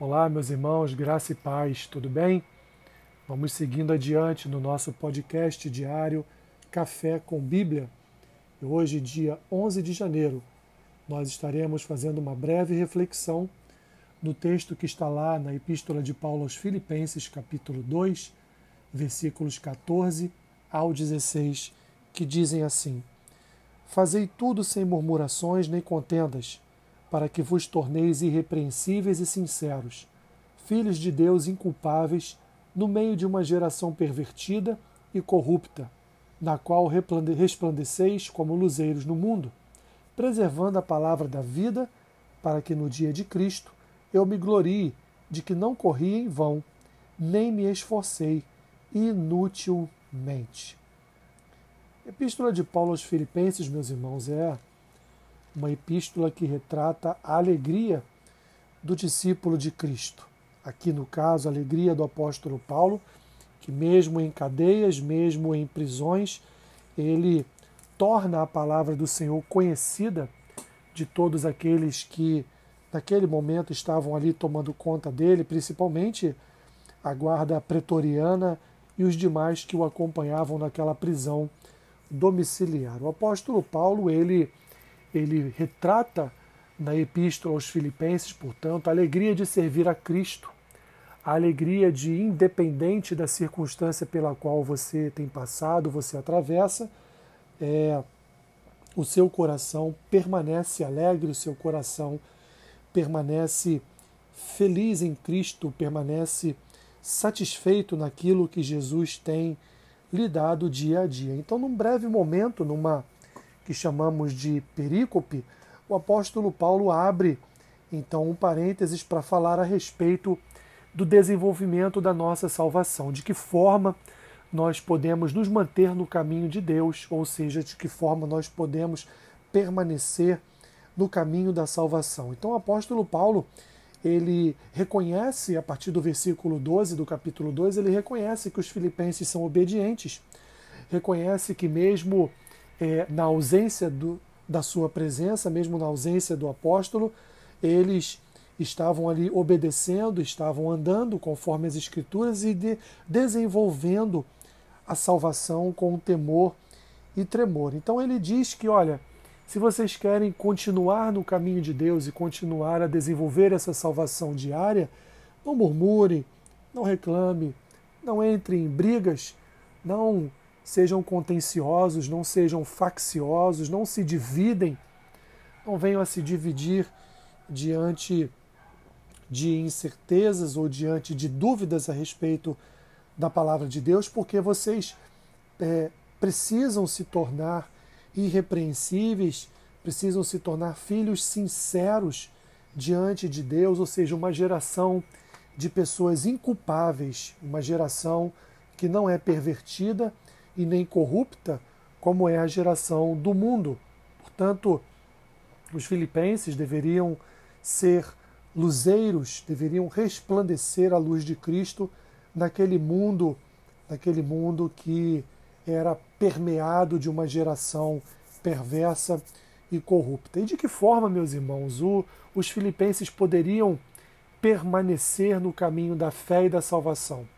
Olá, meus irmãos, graça e paz, tudo bem? Vamos seguindo adiante no nosso podcast diário Café com Bíblia. E hoje, dia 11 de janeiro, nós estaremos fazendo uma breve reflexão no texto que está lá na Epístola de Paulo aos Filipenses, capítulo 2, versículos 14 ao 16, que dizem assim: Fazei tudo sem murmurações nem contendas para que vos torneis irrepreensíveis e sinceros, filhos de Deus inculpáveis, no meio de uma geração pervertida e corrupta, na qual resplandeceis como luzeiros no mundo, preservando a palavra da vida, para que no dia de Cristo eu me glorie de que não corri em vão, nem me esforcei inutilmente. Epístola de Paulo aos Filipenses, meus irmãos, é uma epístola que retrata a alegria do discípulo de Cristo. Aqui, no caso, a alegria do apóstolo Paulo, que, mesmo em cadeias, mesmo em prisões, ele torna a palavra do Senhor conhecida de todos aqueles que, naquele momento, estavam ali tomando conta dele, principalmente a guarda pretoriana e os demais que o acompanhavam naquela prisão domiciliar. O apóstolo Paulo, ele ele retrata na epístola aos Filipenses, portanto, a alegria de servir a Cristo, a alegria de, independente da circunstância pela qual você tem passado, você atravessa, é, o seu coração permanece alegre, o seu coração permanece feliz em Cristo, permanece satisfeito naquilo que Jesus tem lhe dado dia a dia. Então, num breve momento, numa que chamamos de perícope, o apóstolo Paulo abre então um parênteses para falar a respeito do desenvolvimento da nossa salvação, de que forma nós podemos nos manter no caminho de Deus, ou seja, de que forma nós podemos permanecer no caminho da salvação. Então o apóstolo Paulo, ele reconhece, a partir do versículo 12 do capítulo 2, ele reconhece que os filipenses são obedientes, reconhece que mesmo é, na ausência do, da sua presença, mesmo na ausência do apóstolo, eles estavam ali obedecendo, estavam andando conforme as Escrituras e de, desenvolvendo a salvação com temor e tremor. Então ele diz que, olha, se vocês querem continuar no caminho de Deus e continuar a desenvolver essa salvação diária, não murmure, não reclame, não entre em brigas, não sejam contenciosos, não sejam facciosos, não se dividem, não venham a se dividir diante de incertezas ou diante de dúvidas a respeito da palavra de Deus, porque vocês é, precisam se tornar irrepreensíveis, precisam se tornar filhos sinceros diante de Deus, ou seja, uma geração de pessoas inculpáveis, uma geração que não é pervertida e nem corrupta, como é a geração do mundo. Portanto, os filipenses deveriam ser luzeiros, deveriam resplandecer a luz de Cristo naquele mundo, naquele mundo que era permeado de uma geração perversa e corrupta. E de que forma, meus irmãos, o, os filipenses poderiam permanecer no caminho da fé e da salvação?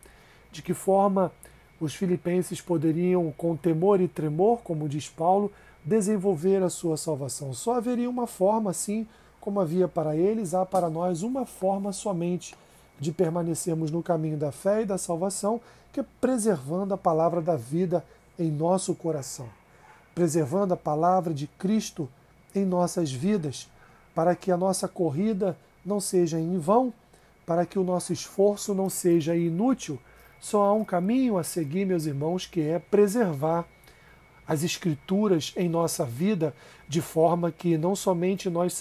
De que forma os filipenses poderiam, com temor e tremor, como diz Paulo, desenvolver a sua salvação. Só haveria uma forma, assim como havia para eles, há para nós uma forma somente de permanecermos no caminho da fé e da salvação, que é preservando a palavra da vida em nosso coração, preservando a palavra de Cristo em nossas vidas, para que a nossa corrida não seja em vão, para que o nosso esforço não seja inútil, só há um caminho a seguir, meus irmãos, que é preservar as Escrituras em nossa vida, de forma que não somente nós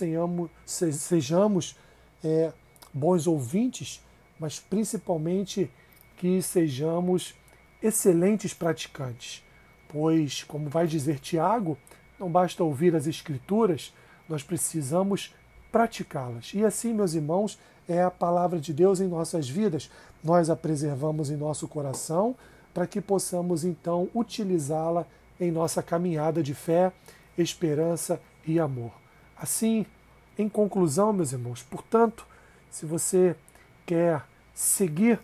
sejamos, é, bons ouvintes, mas principalmente que sejamos excelentes praticantes. Pois, como vai dizer Tiago, não basta ouvir as Escrituras, nós precisamos praticá-las. E assim, meus irmãos, é a palavra de Deus em nossas vidas. Nós a preservamos em nosso coração para que possamos então utilizá-la em nossa caminhada de fé, esperança e amor. Assim, em conclusão, meus irmãos, portanto, se você quer seguir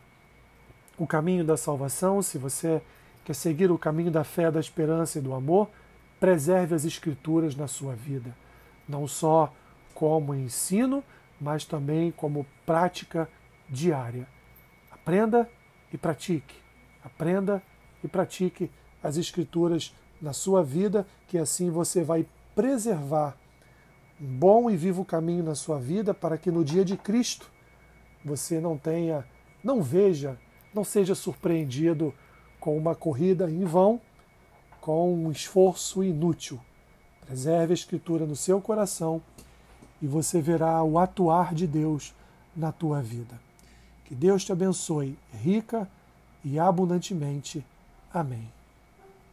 o caminho da salvação, se você quer seguir o caminho da fé, da esperança e do amor, preserve as Escrituras na sua vida, não só como ensino, mas também como prática diária. Aprenda e pratique. Aprenda e pratique as Escrituras na sua vida, que assim você vai preservar um bom e vivo caminho na sua vida para que no dia de Cristo você não tenha, não veja, não seja surpreendido com uma corrida em vão, com um esforço inútil. Preserve a Escritura no seu coração e você verá o atuar de Deus na tua vida. Que Deus te abençoe rica e abundantemente. Amém.